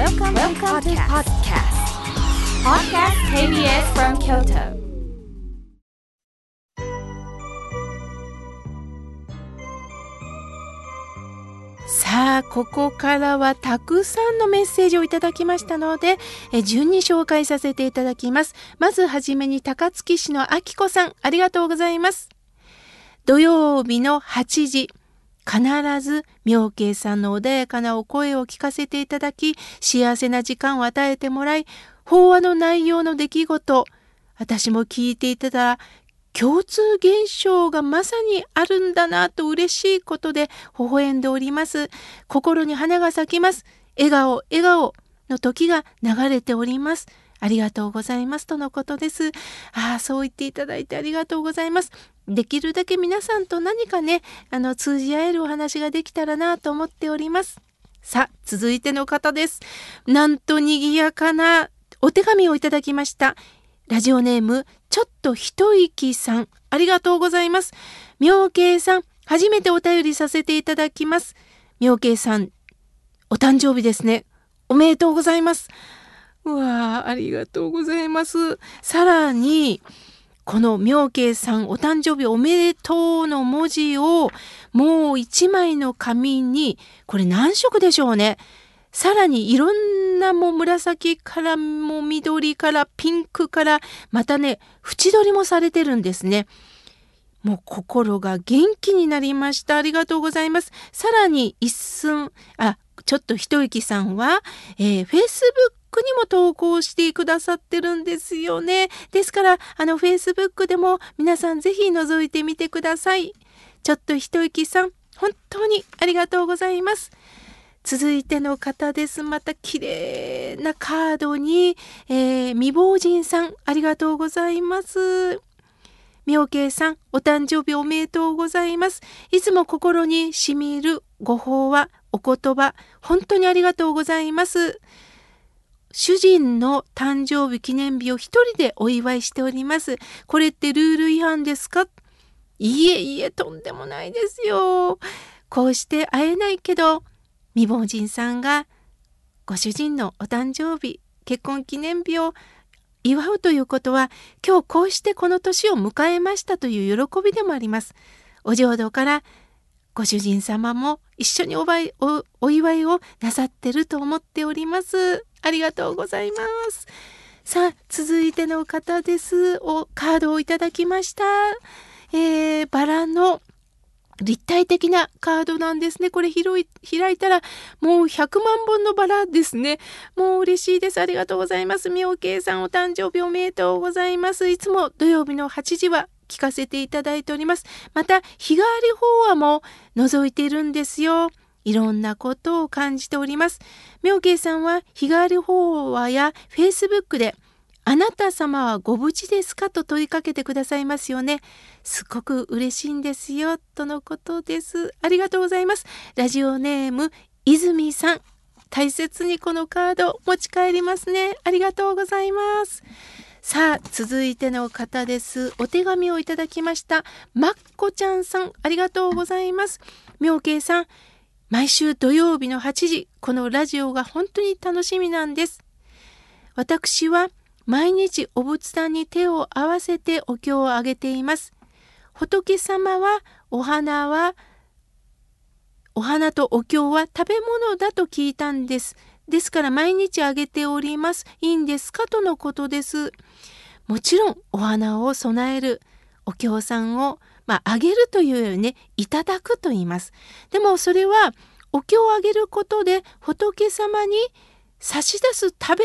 Welcome, Welcome to podcast. Podcast KBS from Kyoto. さあここからはたくさんのメッセージをいただきましたのでえ順に紹介させていただきますまずはじめに高槻市のあきこさんありがとうございます土曜日の8時必ず妙慶さんの穏やかなお声を聞かせていただき幸せな時間を与えてもらい法話の内容の出来事私も聞いていたら共通現象がまさにあるんだなと嬉しいことで微笑んでおります。心に花が咲きます。笑顔、笑顔の時が流れております。ありがとうございますとのことです。ああ、そう言っていただいてありがとうございます。できるだけ皆さんと何かね、あの、通じ合えるお話ができたらなと思っております。さあ、続いての方です。なんと賑やかなお手紙をいただきました。ラジオネーム、ちょっと一息さん、ありがとうございます。妙慶さん、初めてお便りさせていただきます。妙慶さん、お誕生日ですね。おめでとうございます。うわありがとうございます。さらに、この妙慶さんお誕生日おめでとうの文字をもう一枚の紙に、これ何色でしょうね。さらにいろんなも紫からも緑からピンクからまたね縁取りもされてるんですね。もう心が元気になりました。ありがとうございます。さらに一寸、あ、ちょっと一息さんは、えー、Facebook にも投稿してくださってるんですよね。ですから、あの Facebook でも皆さんぜひ覗いてみてください。ちょっと一息さん、本当にありがとうございます。続いての方です。また綺麗なカードに、えー、未亡人さん、ありがとうございます。妙慶さん、お誕生日おめでとうございます。いつも心にしみるご法話、お言葉、本当にありがとうございます。主人の誕生日記念日を一人でお祝いしております。これってルール違反ですか？いえいえ、とんでもないですよ。こうして会えないけど、未亡人さんがご主人のお誕生日結婚記念日を祝うということは今日こうしてこの年を迎えましたという喜びでもあります。お浄土からご主人様も一緒におおお祝いをなさってると思っております。ありがとうございます。さあ続いての方です。おカードをいただきました。えー、バラの立体的なカードなんですね。これ広い開いたらもう100万本のバラですね。もう嬉しいです。ありがとうございます。妙慶さんお誕生日おめでとうございます。いつも土曜日の8時は聞かせていただいております。また日替わり法話も覗いているんですよ。いろんなことを感じております。妙慶さんは日替わり法話や Facebook であなた様はご無事ですかと問いかけてくださいますよね。すごく嬉しいんですよ。とのことです。ありがとうございます。ラジオネーム、泉さん。大切にこのカード持ち帰りますね。ありがとうございます。さあ、続いての方です。お手紙をいただきました。まっこちゃんさん、ありがとうございます。妙慶さん、毎週土曜日の8時、このラジオが本当に楽しみなんです。私は毎日お仏壇に手を合わせてお経をあげています。仏様はお花はお花とお経は食べ物だと聞いたんです。ですから毎日あげております。いいんですか？とのことです。もちろんお花を供えるお経さんをまあ、あげるというよりねいただくと言います。でもそれはお経をあげることで仏様に差し出す食べ物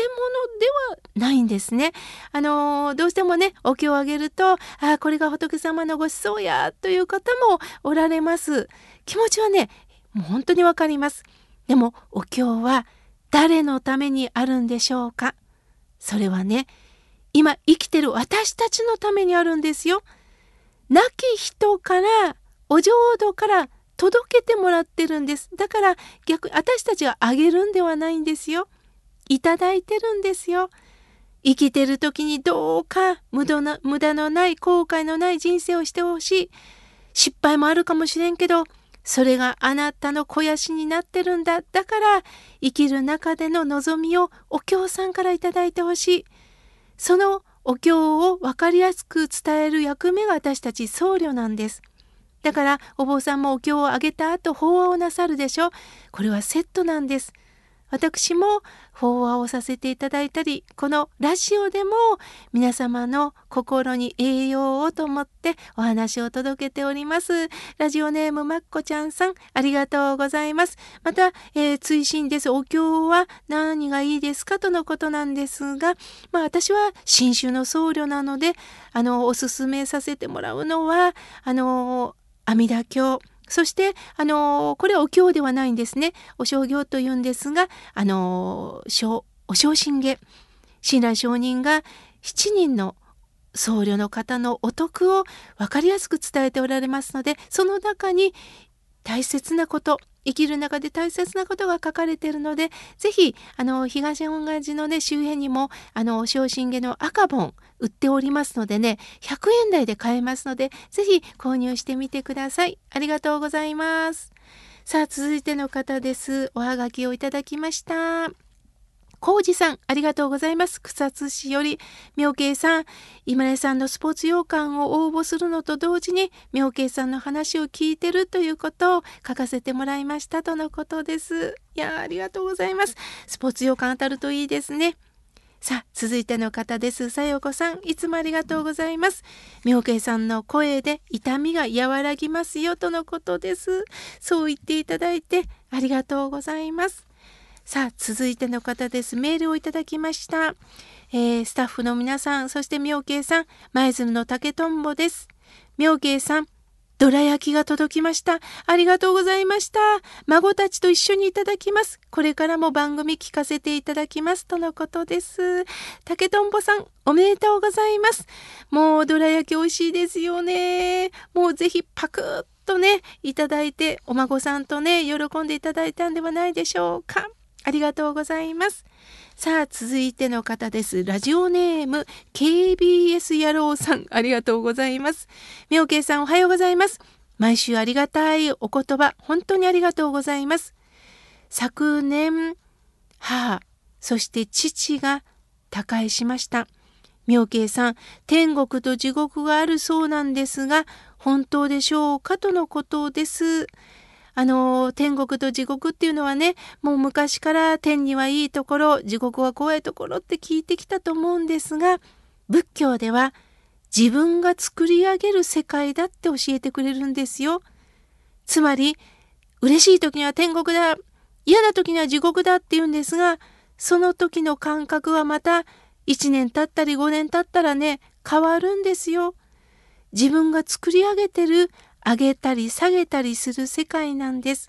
ではないんですね。あのどうしてもねお経をあげるとああこれが仏様のご馳走やという方もおられます。気持ちはねもう本当にわかります。でもお経は誰のためにあるんでしょうか？それはね今生きてる私たちのためにあるんですよ。亡き人からお浄土から届けてもらってるんです。だから逆私たちがあげるんではないんですよ。いただいてるんですよ。生きてる時にどうか無駄な無駄のない後悔のない人生をしてほしい。失敗もあるかもしれんけど、それがあなたの肥やしになってるんだ。だから生きる中での望みをお経さんから頂いてほしい。そのお経を分かりやすく伝える役目が私たち僧侶なんです。だからお坊さんもお経をあげた後法話をなさるでしょ。これはセットなんです。私も法話をさせていただいたりこのラジオでも皆様の心に栄養をと思ってお話を届けております。ラジオネームまっこちゃんさんありがとうございます。また、えー、追伸です。お経は何がいいですかとのことなんですがまあ私は新種の僧侶なのであのおすすめさせてもらうのはあの阿弥陀経。そして、あのこれはお経ではないんですね。お正行というんですが、あのお正信下、親鸞上人が7人の僧侶の方のお得を分かりやすく伝えておられますので、その中に大切なこと、生きる中で大切なことが書かれているので、ぜひ、あの、東本願寺のね、周辺にも、あの、昇進下の赤本売っておりますのでね、100円台で買えますので、ぜひ購入してみてください。ありがとうございます。さあ、続いての方です。おはがきをいただきました。浩二さん、ありがとうございます。草津市より、妙慶さん、今根さんのスポーツ洋館を応募するのと同時に、妙慶さんの話を聞いてるということを書かせてもらいましたとのことです。いやありがとうございます。スポーツ洋館当たるといいですね。さあ、続いての方です。さよこさん、いつもありがとうございます。妙慶さんの声で痛みが和らぎますよとのことです。そう言っていただいてありがとうございます。さあ、続いての方です。メールをいただきました。えー、スタッフの皆さん、そして妙慶さん、舞鶴の竹とんぼです。妙慶さん、どら焼きが届きました。ありがとうございました。孫たちと一緒にいただきます。これからも番組聞かせていただきます。とのことです。竹とんぼさん、おめでとうございます。もうどら焼き美味しいですよね。もうぜひパクッとね、いただいて、お孫さんとね、喜んでいただいたんではないでしょうか。ありがとうございます。さあ、続いての方です。ラジオネーム、KBS 野郎さん、ありがとうございます。妙慶さん、おはようございます。毎週ありがたいお言葉、本当にありがとうございます。昨年、母、そして父が他界しました。妙慶さん、天国と地獄があるそうなんですが、本当でしょうか？とのことです。あの天国と地獄っていうのはねもう昔から天にはいいところ地獄は怖いところって聞いてきたと思うんですが仏教では自分が作り上げる世界だって教えてくれるんですよ。つまり嬉しい時には天国だ嫌な時には地獄だって言うんですがその時の感覚はまた1年経ったり5年経ったらね変わるんですよ。自分が作り上げてる上げたり下げたりする世界なんです。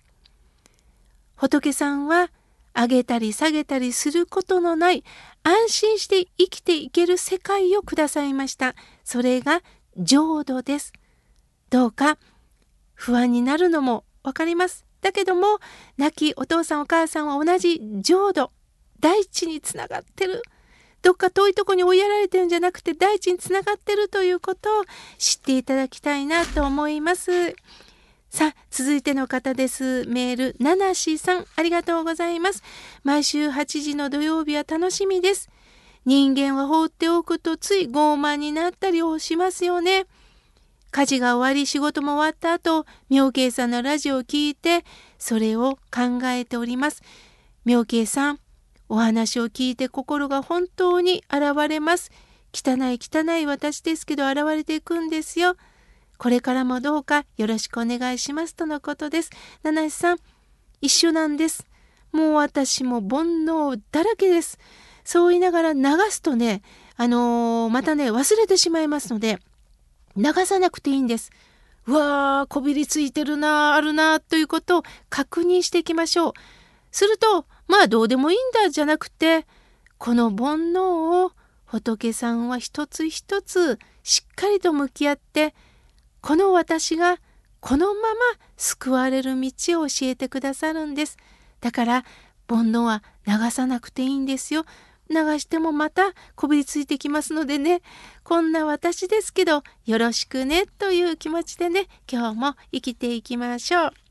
仏さんは上げたり下げたりすることのない安心して生きていける世界をくださいました。それが浄土です。どうか不安になるのもわかります。だけども亡きお父さんお母さんは同じ浄土大地につながってる。どっか遠いとこに追いやられてるんじゃなくて大地につながってるということを知っていただきたいなと思います。さあ、続いての方です。メール、ナナシさん、ありがとうございます。毎週8時の土曜日は楽しみです。人間は放っておくとつい傲慢になったりをしますよね。家事が終わり仕事も終わった後、妙慶さんのラジオを聞いて、それを考えております。妙慶さん、お話を聞いて心が本当に現れます。汚い汚い私ですけど現れていくんですよ。これからもどうかよろしくお願いしますとのことです。七石さん、一緒なんです。もう私も煩悩だらけです。そう言いながら流すとね、あのー、またね、忘れてしまいますので、流さなくていいんです。うわー、こびりついてるなあるなということを確認していきましょう。すると、まあどうでもいいんだじゃなくてこの煩悩を仏さんは一つ一つしっかりと向き合ってこの私がこのまま救われる道を教えてくださるんです。だから煩悩は流さなくていいんですよ。流してもまたこびりついてきますのでねこんな私ですけどよろしくねという気持ちでね今日も生きていきましょう。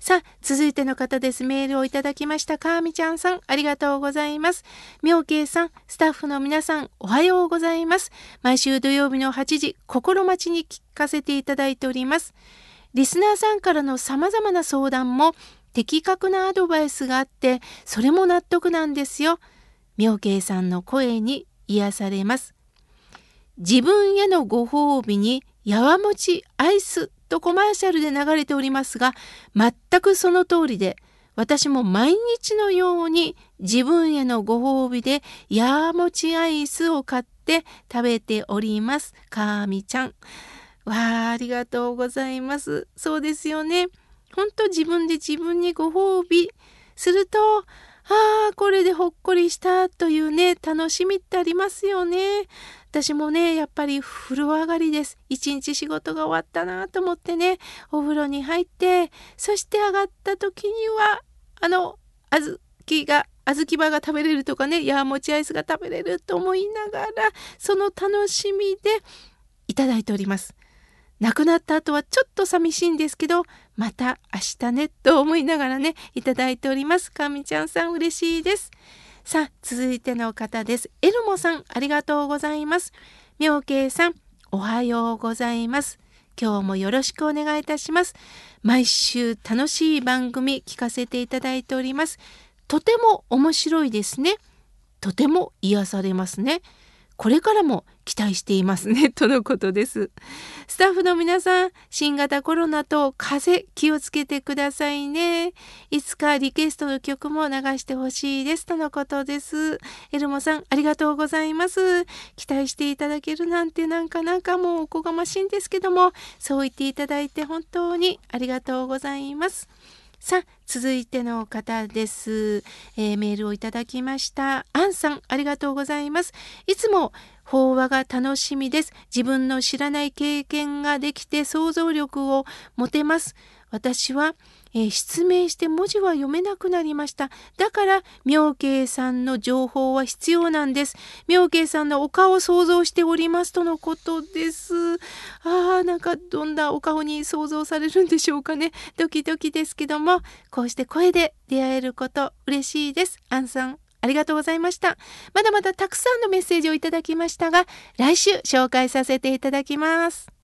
さあ、続いての方です。メールをいただきました。かーみちゃんさん、ありがとうございます。みょうけいさん、スタッフの皆さん、おはようございます。毎週土曜日の8時、心待ちに聞かせていただいております。リスナーさんからの様々な相談も、的確なアドバイスがあって、それも納得なんですよ。みょうけいさんの声に癒されます。自分へのご褒美に、やわもちアイスとコマーシャルで流れておりますが、全くその通りで、私も毎日のように自分へのご褒美でやーもちアイスを買って食べております。かーみちゃん。わあ、ありがとうございます。そうですよね。ほんと自分で自分にご褒美すると、ああ、これでほっこりしたというね、楽しみってありますよね。私もね、やっぱり風呂上がりです。一日仕事が終わったなと思ってね、お風呂に入って、そして上がった時には、あの、小豆が、小豆場が食べれるとかね、やもちアイスが食べれると思いながら、その楽しみでいただいております。亡くなった後はちょっと寂しいんですけど、また明日ね、と思いながらね、いただいております。かみちゃんさん嬉しいです。さあ、続いての方です。エルモさん、ありがとうございます。妙慶さん、おはようございます。今日もよろしくお願いいたします。毎週楽しい番組聞かせていただいております。とても面白いですね。とても癒されますね。これからも期待していますね。とのことです。スタッフの皆さん新型コロナと風邪気をつけてくださいね。いつかリクエストの曲も流してほしいです。とのことです。エルモさんありがとうございます。期待していただけるなんてなんかなんかもうおこがましいんですけどもそう言っていただいて本当にありがとうございます。さあ続いての方です、えー、メールをいただきました。アンさんありがとうございます。いつも法話が楽しみです。自分の知らない経験ができて想像力を持てます。私はえー、失明して文字は読めなくなりました。だから、妙慶さんの情報は必要なんです。妙慶さんのお顔を想像しておりますとのことです。ああ、なんかどんなお顔に想像されるんでしょうかね。ドキドキですけども、こうして声で出会えること嬉しいです。アンさん。ありがとうございました。まだまだたくさんのメッセージをいただきましたが、来週紹介させていただきます。